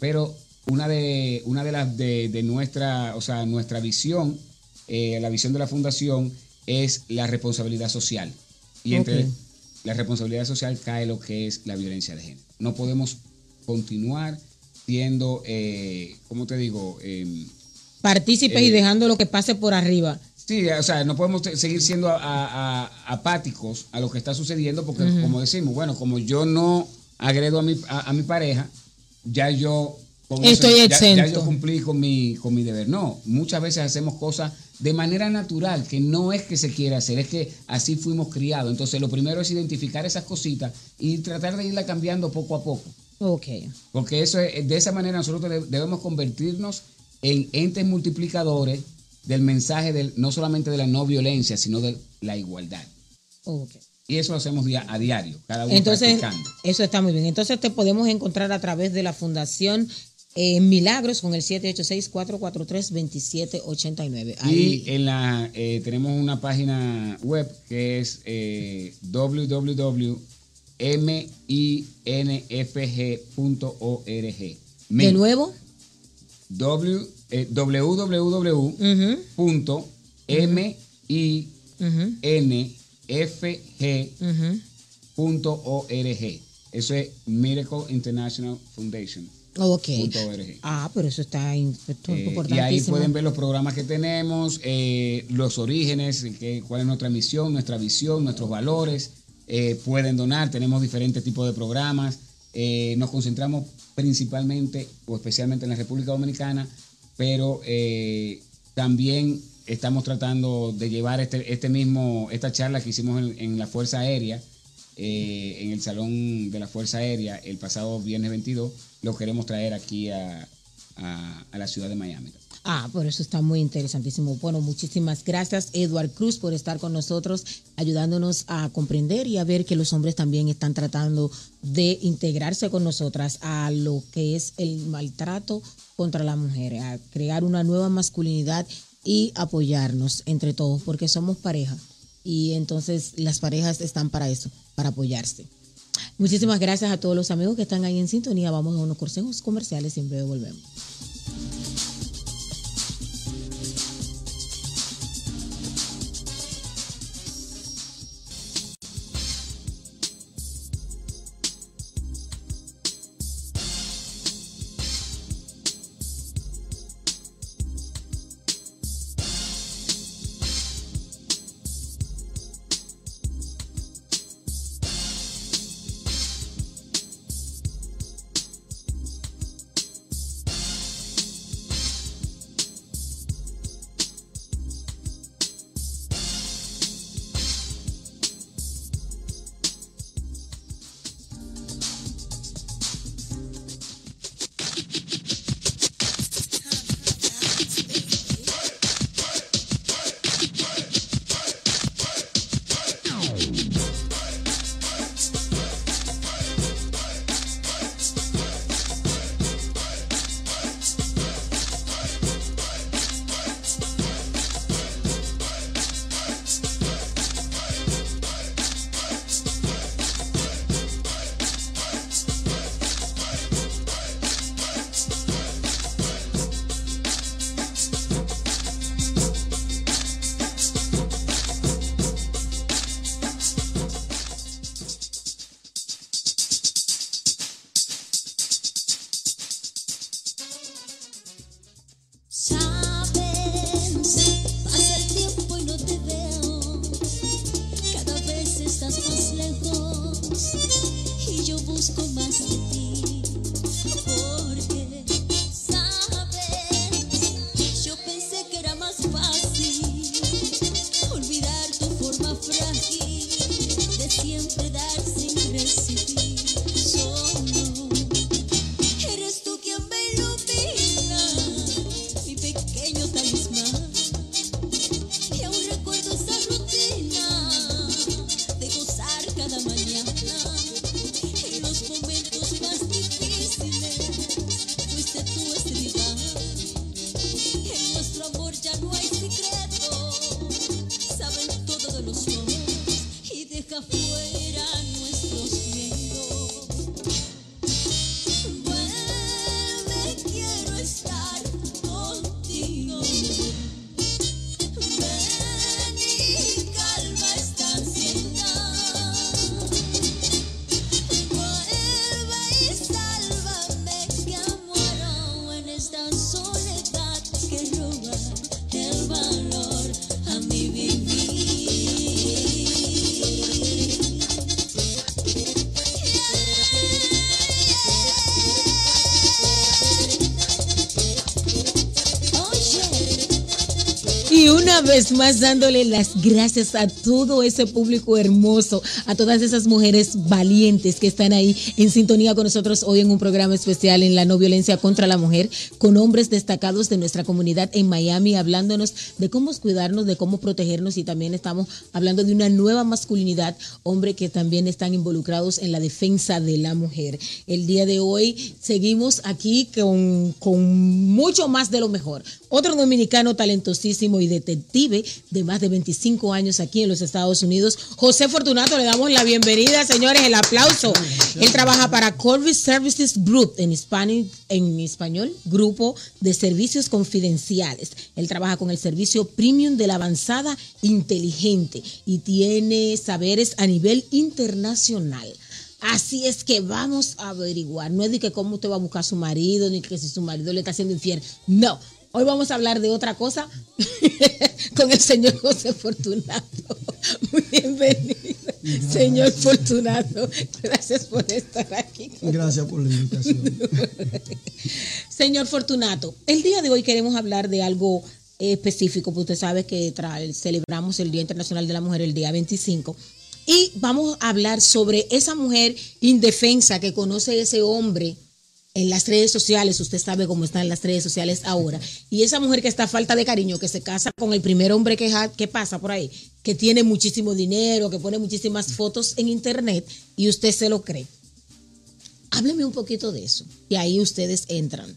Pero una de, una de las de, de nuestra, o sea, nuestra visión, eh, la visión de la fundación es la responsabilidad social. Y entre la responsabilidad social cae lo que es la violencia de género. No podemos continuar siendo, eh, ¿cómo te digo? Em, Partícipes y Eh, dejando lo que pase por arriba. Sí, o sea, no podemos seguir siendo a- a- a- apáticos a lo que está sucediendo porque, como decimos, bueno, como yo no agredo a mi, a mi pareja, ya yo... con Estoy ya- Ya, exento. yo cumplí con mi, con mi deber. No, muchas veces hacemos cosas de manera natural, que no es que se quiera hacer, es que así fuimos criados. Entonces, lo primero es identificar esas cositas y tratar de irla cambiando poco a poco. Ok. Porque eso es- de esa manera nosotros de- debemos convertirnos en entes multiplicadores del mensaje del, no solamente de la no violencia, sino de la igualdad. ok. Y eso lo hacemos a diario, cada uno Entonces, practicando. eso está muy bien. Entonces te podemos encontrar a través de la Fundación eh, Milagros con el 786-443-2789. Y Ahí. en la eh, tenemos una página web que es eh, www.minfg.org. de nuevo. Eh, www. Ujú, punto m i ujú, n f g ujú. punto org eso es Miracle International Foundation Ok. punto org. Ah, pero eso está es Eh, y ahí importantísimo. pueden ver los programas que tenemos eh, los orígenes que- cuál es nuestra misión nuestra visión nuestros valores eh, pueden donar tenemos diferentes tipos de programas Eh, nos concentramos principalmente o especialmente en la República Dominicana pero eh, también estamos tratando de llevar este, este mismo, esta charla que hicimos en, en la Fuerza Aérea, eh, en el Salón de la Fuerza Aérea el pasado viernes 22, lo queremos traer aquí a, a- la ciudad de Miami. Ah, por eso está muy interesantísimo. Bueno, muchísimas gracias, Edward Cruz, por estar con nosotros, ayudándonos a comprender y a ver que los hombres también están tratando de integrarse con nosotras a lo que es el maltrato contra la mujer, a crear una nueva masculinidad y apoyarnos entre todos, porque somos pareja. Y entonces las parejas están para eso, para apoyarse. Muchísimas gracias a todos los amigos que están ahí en sintonía. Vamos a unos consejos comerciales, siempre volvemos. Y una vez más dándole las gracias a todo ese público hermoso, a todas esas mujeres valientes que están ahí en sintonía con nosotros hoy en un programa especial en la no violencia contra la mujer, con hombres destacados de nuestra comunidad en Miami, hablándonos de cómo cuidarnos, de cómo protegernos y también estamos hablando de una nueva masculinidad, hombre que también están involucrados en la defensa de la mujer. El día de hoy seguimos aquí con, con mucho más de lo mejor. Otro dominicano talentosísimo y detective de más de 25 años aquí en los Estados Unidos, José Fortunato, le damos la bienvenida, señores, el aplauso. Él trabaja para Corvis Services Group en español, Grupo de Servicios Confidenciales. Él trabaja con el servicio premium de la avanzada inteligente y tiene saberes a nivel internacional. Así es que vamos a averiguar. No es de que cómo usted va a buscar a su marido, ni que si su marido le está haciendo infiel. No. Hoy vamos a hablar de otra cosa con el señor José Fortunato. Muy bienvenido, señor Fortunato. Gracias por estar aquí. Gracias por la invitación. Señor Fortunato, el día de hoy queremos hablar de algo específico, porque usted sabe que celebramos el Día Internacional de la Mujer el día 25. Y vamos a hablar sobre esa mujer indefensa que conoce ese hombre en las redes sociales, usted sabe cómo están las redes sociales ahora, y esa mujer que está a falta de cariño, que se casa con el primer hombre que, pasa por ahí, que tiene muchísimo dinero, que pone muchísimas fotos en internet, y usted se lo cree. Hábleme un poquito de eso, y ahí ustedes entran.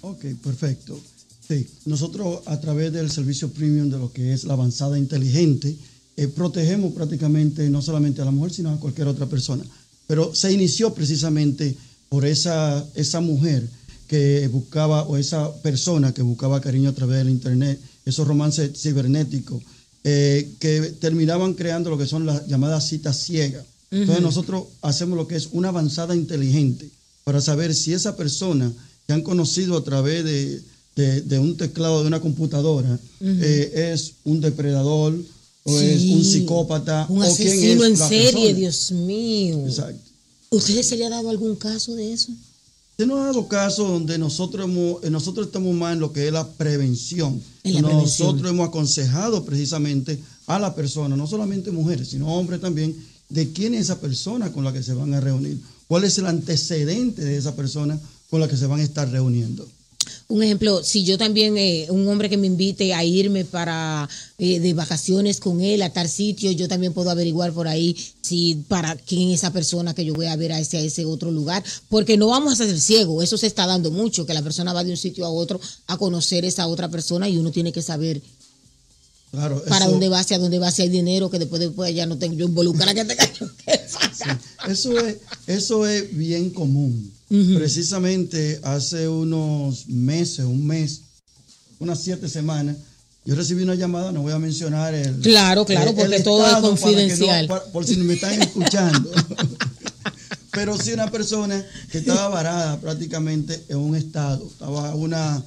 Ok, perfecto. Sí, nosotros a través del servicio premium de lo que es la avanzada inteligente, eh, protegemos prácticamente no solamente a la mujer, sino a cualquier otra persona. Pero se inició precisamente por esa, esa mujer que buscaba, o esa persona que buscaba cariño a través del Internet, esos romances cibernéticos, eh, que terminaban creando lo que son las llamadas citas ciegas. Entonces nosotros hacemos lo que es una avanzada inteligente para saber si esa persona que han conocido a través de, de- de un teclado de una computadora eh, es un depredador o es un psicópata Un o quién asesino es en serie, persona. Dios mío. Exacto. ¿Ustedes se le ha dado algún caso de eso? Se nos ha dado casos donde nosotros, hemos- eh, nosotros estamos más en lo que es la prevención. En la nosotros prevención. hemos aconsejado precisamente a la persona, no solamente mujeres, sino hombres también, de quién es esa persona con la que se van a reunir, cuál es el antecedente de esa persona con la que se van a estar reuniendo. Un ejemplo, si yo también, eh, un hombre que me invite a irme para eh, de vacaciones con él a tal sitio, yo también puedo averiguar por ahí si para quién es esa persona que yo voy a ver a ese, a ese otro lugar, porque no vamos a ser ciegos, eso se está dando mucho, que la persona va de un sitio a otro a conocer esa otra persona y uno tiene que saber Claro, para eso- dónde va, hacia dónde va, si hay dinero, que después, después ya no tengo yo involucrar que te cayó. Eso es, eso es bien común. Precisamente hace unos meses, un mes, unas siete semanas, yo recibí una llamada, no voy a mencionar el. Claro, claro, el- porque el todo es que no- confidencial. para- por si me están escuchando. Pero sí una persona que estaba varada prácticamente en un estado, estaba a una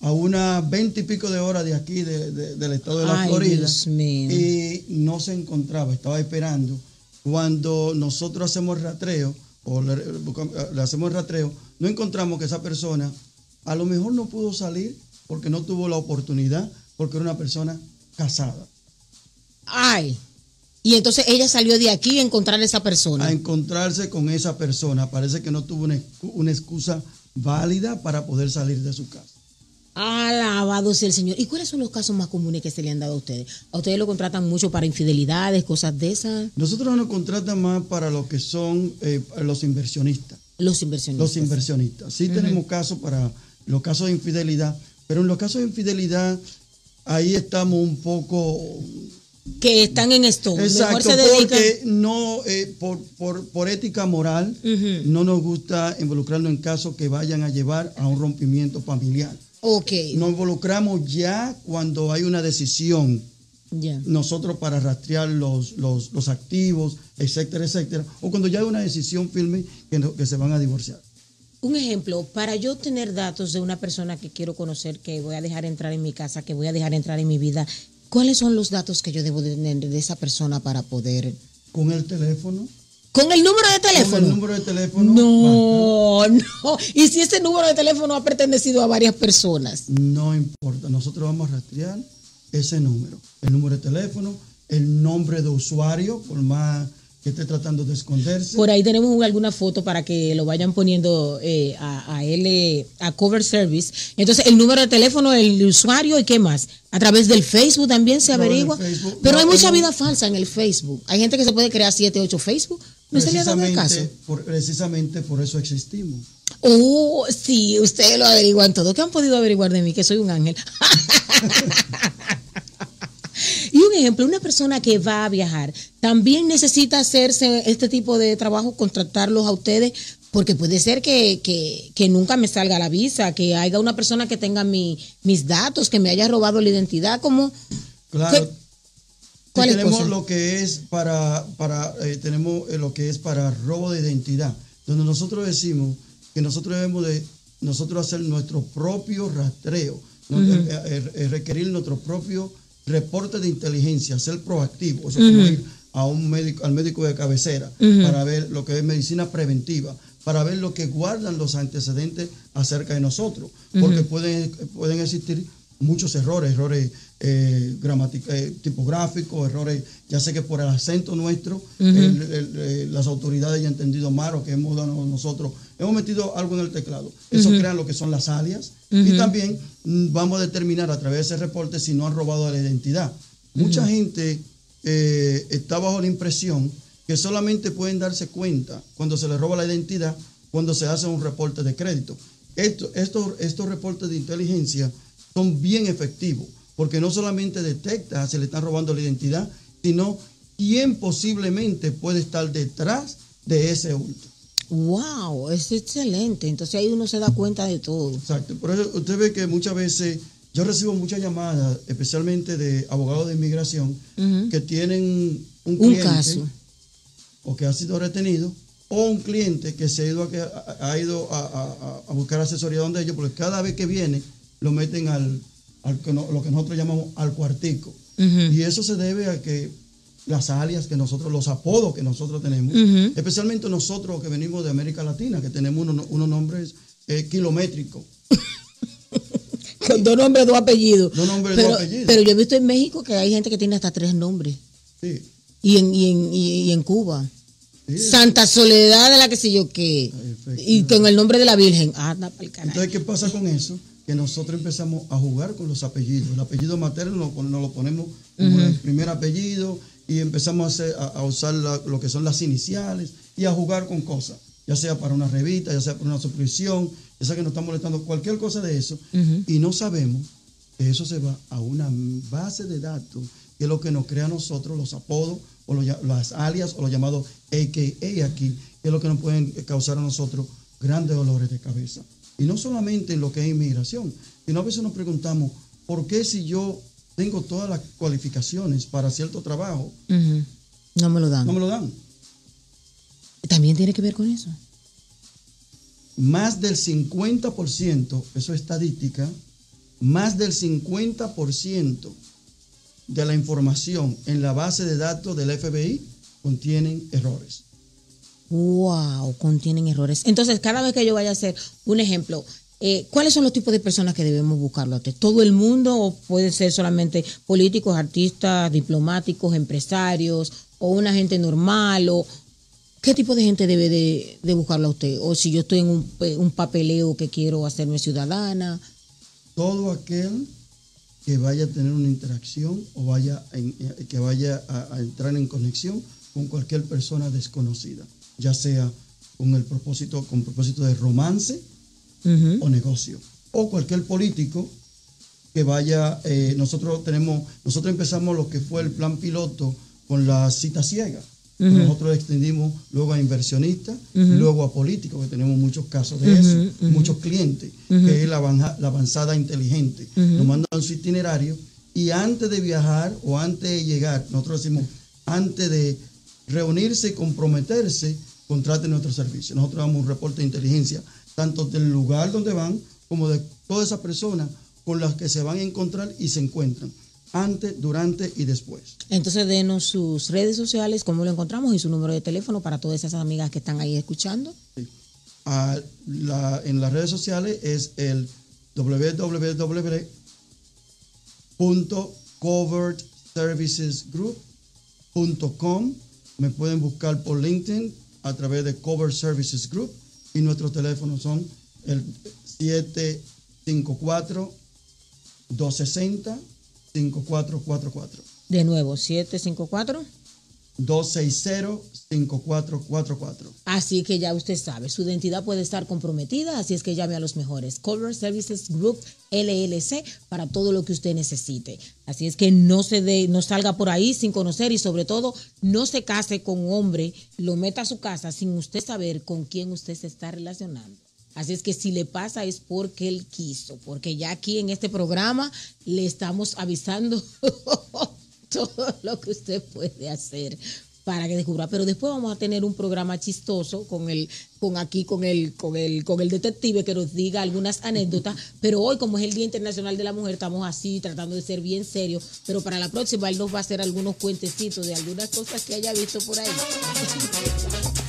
a unas veinte y pico de horas de aquí, de- de- del estado de la Ay, Florida, y no se encontraba, estaba esperando. Cuando nosotros hacemos rastreo, o le, le hacemos rastreo, no encontramos que esa persona a lo mejor no pudo salir porque no tuvo la oportunidad, porque era una persona casada. Ay. Y entonces ella salió de aquí a encontrar a esa persona. A encontrarse con esa persona, parece que no tuvo una, una excusa válida para poder salir de su casa. Alabado sea el Señor. ¿Y cuáles son los casos más comunes que se le han dado a ustedes? ¿A ustedes lo contratan mucho para infidelidades, cosas de esas? Nosotros nos contratan más para lo que son eh, los inversionistas. Los inversionistas. Los inversionistas. Sí tenemos casos para los casos de infidelidad, pero en los casos de infidelidad ahí estamos un poco... Que están en esto. Mejor Exacto, se porque no, eh, por, por, por ética moral, no nos gusta involucrarnos en casos que vayan a llevar a un rompimiento familiar. Ok. Nos involucramos ya cuando hay una decisión nosotros para rastrear los, los, los activos, etcétera, etcétera, o cuando ya hay una decisión firme que, no- que se van a divorciar. Un ejemplo, para yo tener datos de una persona que quiero conocer, que voy a dejar entrar en mi casa, que voy a dejar entrar en mi vida, ¿cuáles son los datos que yo debo de tener de esa persona para poder... Con el teléfono. ¿Con el número de teléfono? Con el número de teléfono. No, no. ¿Y si ese número de teléfono ha pertenecido a varias personas? No importa, nosotros vamos a rastrear ese número, el número de teléfono, el nombre de usuario, por más que esté tratando de esconderse. Por ahí tenemos alguna foto para que lo vayan poniendo eh, a, a él, eh, a Cover Service. Entonces, el número de teléfono, el usuario y qué más. A través del Facebook también se No, averigua. Pero no, hay mucha vida falsa en el Facebook. Hay gente que se puede crear 7, 8 Facebook. ¿No se le ha dado el caso? Precisamente por, precisamente por eso existimos. Oh, sí, ustedes lo averiguan todo. ¿Qué han podido averiguar de mí? Que soy un ángel. y un ejemplo, una persona que va a viajar también necesita hacerse este tipo de trabajo, contratarlos a ustedes, porque puede ser que, que- que nunca me salga la visa, que haya una persona que tenga mi- mis datos, que me haya robado la identidad, como... Claro. ¿Qué- tenemos lo que es para, para eh, tenemos eh, lo que es para robo de identidad, donde nosotros decimos que nosotros debemos de nosotros hacer nuestro propio rastreo. Eh, eh, eh, requerir nuestro propio reporte de inteligencia, ser proactivo, eso es como ir a un médico, al médico de cabecera para ver lo que es medicina preventiva, para ver lo que guardan los antecedentes acerca de nosotros, porque pueden, pueden existir muchos errores, errores eh, gramática- eh, tipográficos, errores, ya sé que por el acento nuestro, el- el- las autoridades ya han entendido mal o que hemos dado nosotros, hemos metido algo en el teclado. Eso crea lo que son las alias y también mm, vamos a determinar a través de ese reporte si no han robado la identidad. Mucha gente eh, está bajo la impresión que solamente pueden darse cuenta cuando se les roba la identidad cuando se hace un reporte de crédito. Esto- estos, estos reportes de inteligencia son bien efectivos porque no solamente detecta si le están robando la identidad, sino quién posiblemente puede estar detrás de ese hurto. Wow, es excelente. Entonces ahí uno se da cuenta de todo. Exacto. Por eso usted ve que muchas veces yo recibo muchas llamadas, especialmente de abogados de inmigración, que tienen un Un cliente caso. o que ha sido retenido o un cliente que se ha ido a, que- a- ha ido a, a- a buscar asesoría donde ellos, porque cada vez que viene lo meten al, al que no- lo que nosotros llamamos al cuartico. Y eso se debe a que las alias que nosotros, los apodos que nosotros tenemos, especialmente nosotros que venimos de América Latina, que tenemos unos, unos nombres eh, kilométricos. Con dos nombres, dos apellidos. Dos nombres, pero, dos apellidos. Pero yo he visto en México que hay gente que tiene hasta tres nombres. Sí, Y en, y en, y, en Cuba. sí. Santa Soledad de la que sé yo qué. Y con el nombre de la Virgen. Anda pa'l carajo. Entonces, ¿qué pasa con eso? Que nosotros empezamos a jugar con los apellidos. El apellido materno nos, lo ponemos como el primer apellido y empezamos a, hacer- a- a usar la- lo que son las iniciales y a jugar con cosas, ya sea para una revista, ya sea para una suscripción, ya sea que nos está molestando, cualquier cosa de eso. Y no sabemos que eso se va a una base de datos, que es lo que nos crea a nosotros los apodos o los las alias o los llamados AKA aquí, que es lo que nos pueden causar a nosotros grandes dolores de cabeza. Y no solamente en lo que es inmigración, sino a veces nos preguntamos, ¿por qué si yo tengo todas las cualificaciones para cierto trabajo. No me lo dan. no me lo dan? También tiene que ver con eso. Más del 50%, eso es estadística, más del 50% de la información en la base de datos del FBI contienen errores. Wow, contienen errores. Entonces, cada vez que yo vaya a hacer un ejemplo, eh, ¿cuáles son los tipos de personas que debemos buscarlo? ¿A ¿Todo el mundo o pueden ser solamente políticos, artistas, diplomáticos, empresarios o una gente normal? o ¿Qué tipo de gente debe de, de buscarlo a usted? O si yo estoy en un, pe- un papeleo que quiero hacerme ciudadana. todo aquel que vaya a tener una interacción o vaya en- eh, que vaya a entrar en conexión con cualquier persona desconocida, ya sea con el propósito, con propósito de romance o negocio, o cualquier político que vaya, eh, nosotros tenemos, nosotros empezamos lo que fue el plan piloto con la cita ciega. Nosotros extendimos luego a inversionistas, luego a políticos, que tenemos muchos casos de eso, muchos clientes, que es la, la avanzada inteligente. Nos mandan su itinerario y antes de viajar o antes de llegar, nosotros decimos, antes de reunirse y comprometerse, contraten nuestro servicio. Nosotros damos un reporte de inteligencia tanto del lugar donde van como de todas esas personas con las que se van a encontrar y se encuentran, antes, durante y después. Entonces denos sus redes sociales, cómo lo encontramos y su número de teléfono para todas esas amigas que están ahí escuchando. la- en las redes sociales es el www.coveredservicesgroup.com. Me pueden buscar por LinkedIn a través de Cover Services Group y nuestros teléfonos son el 754 260 5444 De nuevo, 754. 260-5444. Así que ya usted sabe, su identidad puede estar comprometida, así es que llame a los mejores. Cover Services Group LLC para todo lo que usted necesite. Así es que no se dé, no salga por ahí sin conocer y sobre todo no se case con hombre, lo meta a su casa sin usted saber con quién usted se está relacionando. Así es que si le pasa es porque él quiso, porque ya aquí en este programa le estamos avisando todo lo que usted puede hacer para que descubra. Pero después vamos a tener un programa chistoso con el, con aquí, con el, con el, con el detective que nos diga algunas anécdotas. Pero hoy, como es el Día Internacional de la Mujer, estamos así tratando de ser bien serios. Pero para la próxima él nos va a hacer algunos cuentecitos de algunas cosas que haya visto por ahí.